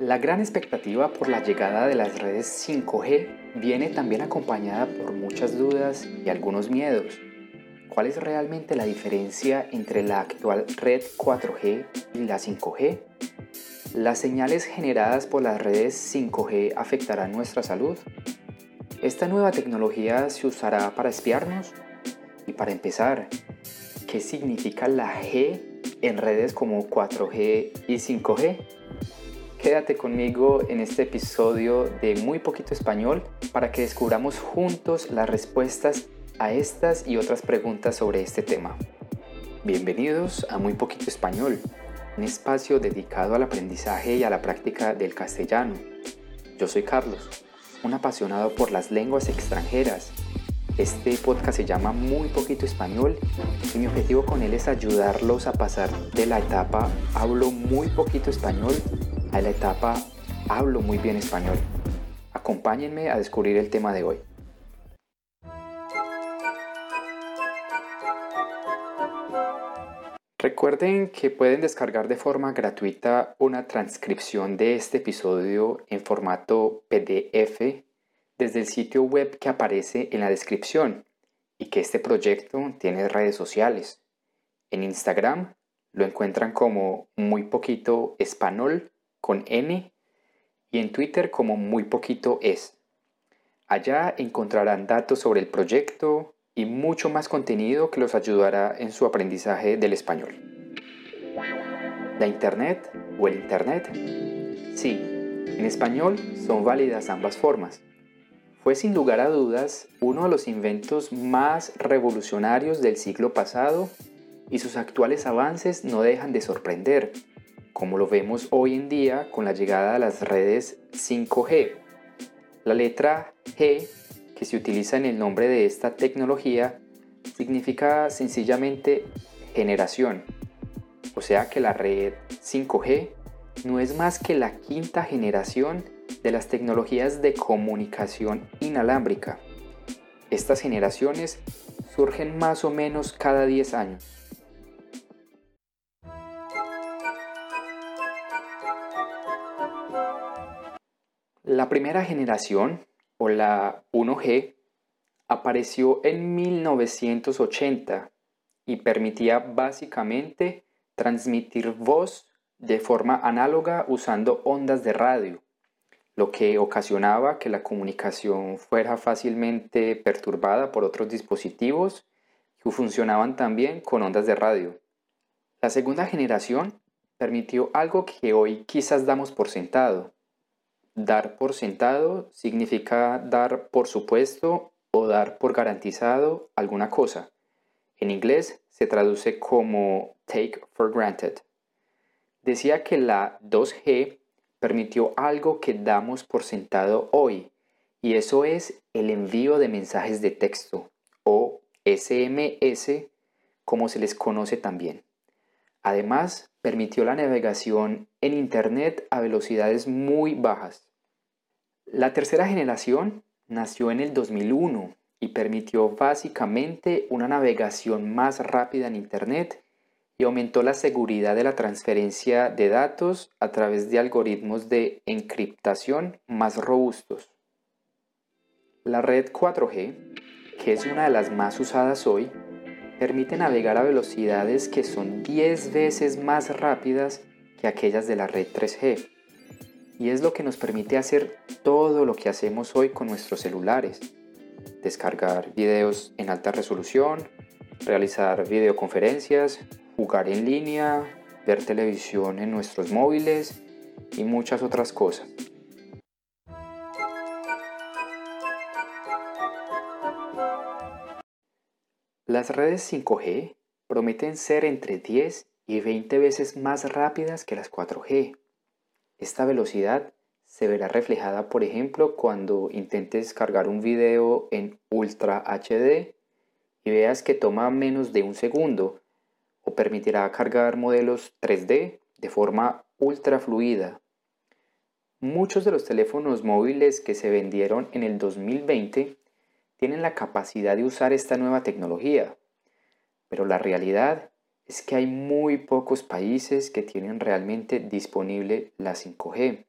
La gran expectativa por la llegada de las redes 5G viene también acompañada por muchas dudas y algunos miedos. ¿Cuál es realmente la diferencia entre la actual red 4G y la 5G? ¿Las señales generadas por las redes 5G afectarán nuestra salud? ¿Esta nueva tecnología se usará para espiarnos? Y para empezar, ¿qué significa la G en redes como 4G y 5G? Quédate conmigo en este episodio de Muy Poquito Español para que descubramos juntos las respuestas a estas y otras preguntas sobre este tema. Bienvenidos a Muy Poquito Español, un espacio dedicado al aprendizaje y a la práctica del castellano. Yo soy Carlos, un apasionado por las lenguas extranjeras. Este podcast se llama Muy Poquito Español y mi objetivo con él es ayudarlos a pasar de la etapa hablo muy poquito español a la etapa Hablo muy bien español. Acompáñenme a descubrir el tema de hoy. Recuerden que pueden descargar de forma gratuita una transcripción de este episodio en formato PDF desde el sitio web que aparece en la descripción y que este proyecto tiene redes sociales. En Instagram lo encuentran como muy poquito español con N y en Twitter como muy poquito es. Allá encontrarán datos sobre el proyecto y mucho más contenido que los ayudará en su aprendizaje del español. ¿La Internet o el Internet? Sí, en español son válidas ambas formas. Fue sin lugar a dudas uno de los inventos más revolucionarios del siglo pasado y sus actuales avances no dejan de sorprender como lo vemos hoy en día con la llegada de las redes 5G. La letra G que se utiliza en el nombre de esta tecnología significa sencillamente generación. O sea que la red 5G no es más que la quinta generación de las tecnologías de comunicación inalámbrica. Estas generaciones surgen más o menos cada 10 años. La primera generación, o la 1G, apareció en 1980 y permitía básicamente transmitir voz de forma análoga usando ondas de radio, lo que ocasionaba que la comunicación fuera fácilmente perturbada por otros dispositivos que funcionaban también con ondas de radio. La segunda generación permitió algo que hoy quizás damos por sentado, Dar por sentado significa dar por supuesto o dar por garantizado alguna cosa. En inglés se traduce como take for granted. Decía que la 2G permitió algo que damos por sentado hoy, y eso es el envío de mensajes de texto, o SMS, como se les conoce también. Además, permitió la navegación en Internet a velocidades muy bajas. La tercera generación nació en el 2001 y permitió básicamente una navegación más rápida en Internet y aumentó la seguridad de la transferencia de datos a través de algoritmos de encriptación más robustos. La red 4G, que es una de las más usadas hoy, permite navegar a velocidades que son 10 veces más rápidas que aquellas de la red 3G y es lo que nos permite hacer todo lo que hacemos hoy con nuestros celulares. Descargar videos en alta resolución, realizar videoconferencias, jugar en línea, ver televisión en nuestros móviles y muchas otras cosas. Las redes 5G prometen ser entre 10 y 20 veces más rápidas que las 4G. Esta velocidad se verá reflejada, por ejemplo, cuando intentes cargar un video en Ultra HD y veas que toma menos de un segundo o permitirá cargar modelos 3D de forma ultra fluida. Muchos de los teléfonos móviles que se vendieron en el 2020 tienen la capacidad de usar esta nueva tecnología, pero la realidad es que hay muy pocos países que tienen realmente disponible la 5G.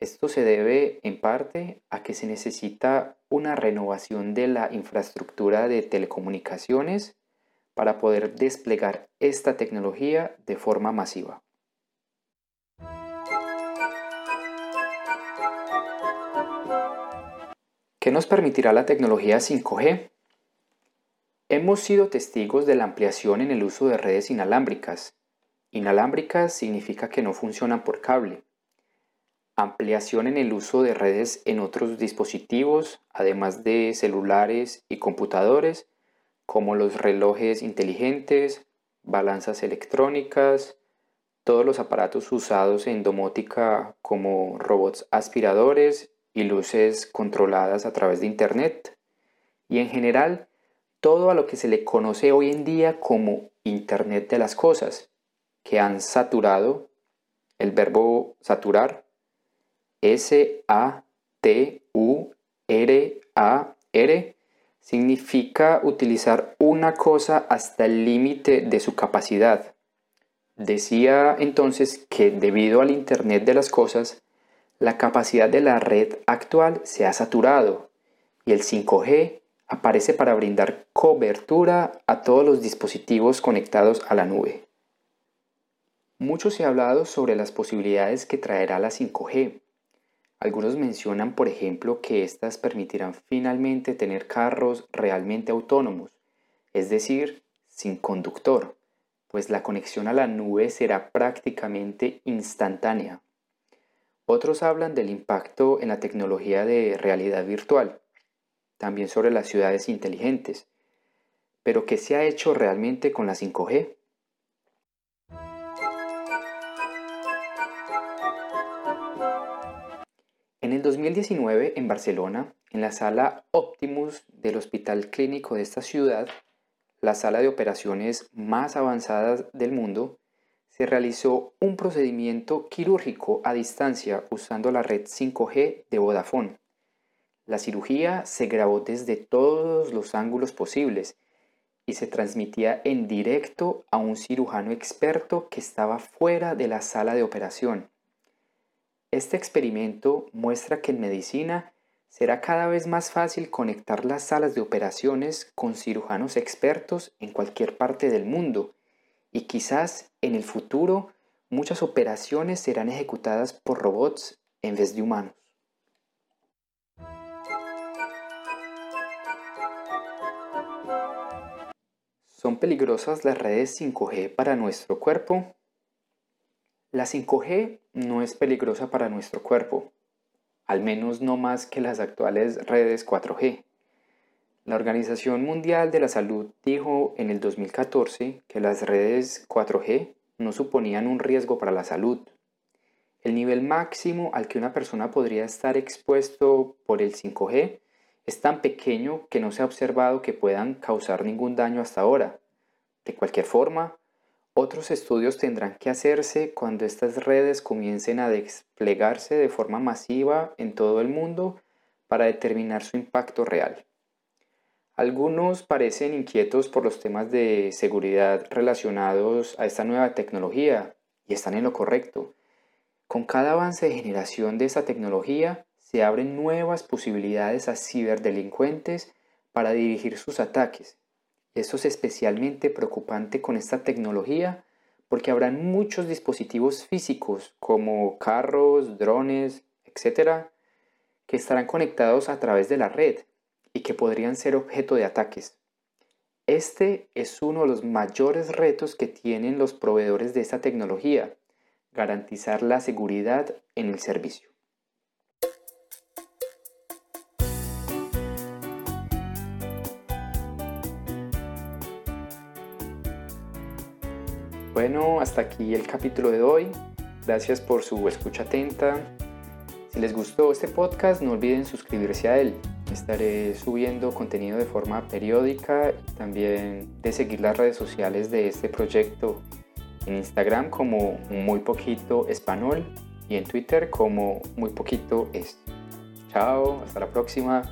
Esto se debe en parte a que se necesita una renovación de la infraestructura de telecomunicaciones para poder desplegar esta tecnología de forma masiva. ¿Qué nos permitirá la tecnología 5G? Hemos sido testigos de la ampliación en el uso de redes inalámbricas. Inalámbricas significa que no funcionan por cable ampliación en el uso de redes en otros dispositivos, además de celulares y computadores, como los relojes inteligentes, balanzas electrónicas, todos los aparatos usados en domótica como robots aspiradores y luces controladas a través de Internet, y en general todo a lo que se le conoce hoy en día como Internet de las Cosas, que han saturado el verbo saturar S-A-T-U-R-A-R significa utilizar una cosa hasta el límite de su capacidad. Decía entonces que debido al Internet de las Cosas, la capacidad de la red actual se ha saturado y el 5G aparece para brindar cobertura a todos los dispositivos conectados a la nube. Mucho se ha hablado sobre las posibilidades que traerá la 5G, algunos mencionan, por ejemplo, que éstas permitirán finalmente tener carros realmente autónomos, es decir, sin conductor, pues la conexión a la nube será prácticamente instantánea. Otros hablan del impacto en la tecnología de realidad virtual, también sobre las ciudades inteligentes. Pero ¿qué se ha hecho realmente con la 5G? En el 2019, en Barcelona, en la sala Optimus del Hospital Clínico de esta ciudad, la sala de operaciones más avanzada del mundo, se realizó un procedimiento quirúrgico a distancia usando la red 5G de Vodafone. La cirugía se grabó desde todos los ángulos posibles y se transmitía en directo a un cirujano experto que estaba fuera de la sala de operación. Este experimento muestra que en medicina será cada vez más fácil conectar las salas de operaciones con cirujanos expertos en cualquier parte del mundo y quizás en el futuro muchas operaciones serán ejecutadas por robots en vez de humanos. ¿Son peligrosas las redes 5G para nuestro cuerpo? La 5G no es peligrosa para nuestro cuerpo, al menos no más que las actuales redes 4G. La Organización Mundial de la Salud dijo en el 2014 que las redes 4G no suponían un riesgo para la salud. El nivel máximo al que una persona podría estar expuesto por el 5G es tan pequeño que no se ha observado que puedan causar ningún daño hasta ahora. De cualquier forma, otros estudios tendrán que hacerse cuando estas redes comiencen a desplegarse de forma masiva en todo el mundo para determinar su impacto real. Algunos parecen inquietos por los temas de seguridad relacionados a esta nueva tecnología y están en lo correcto. Con cada avance de generación de esta tecnología se abren nuevas posibilidades a ciberdelincuentes para dirigir sus ataques esto es especialmente preocupante con esta tecnología porque habrán muchos dispositivos físicos como carros, drones, etc., que estarán conectados a través de la red y que podrían ser objeto de ataques. Este es uno de los mayores retos que tienen los proveedores de esta tecnología, garantizar la seguridad en el servicio. Bueno, hasta aquí el capítulo de hoy. Gracias por su escucha atenta. Si les gustó este podcast, no olviden suscribirse a él. Estaré subiendo contenido de forma periódica y también de seguir las redes sociales de este proyecto en Instagram como muy poquito español y en Twitter como muy poquito es. Chao, hasta la próxima.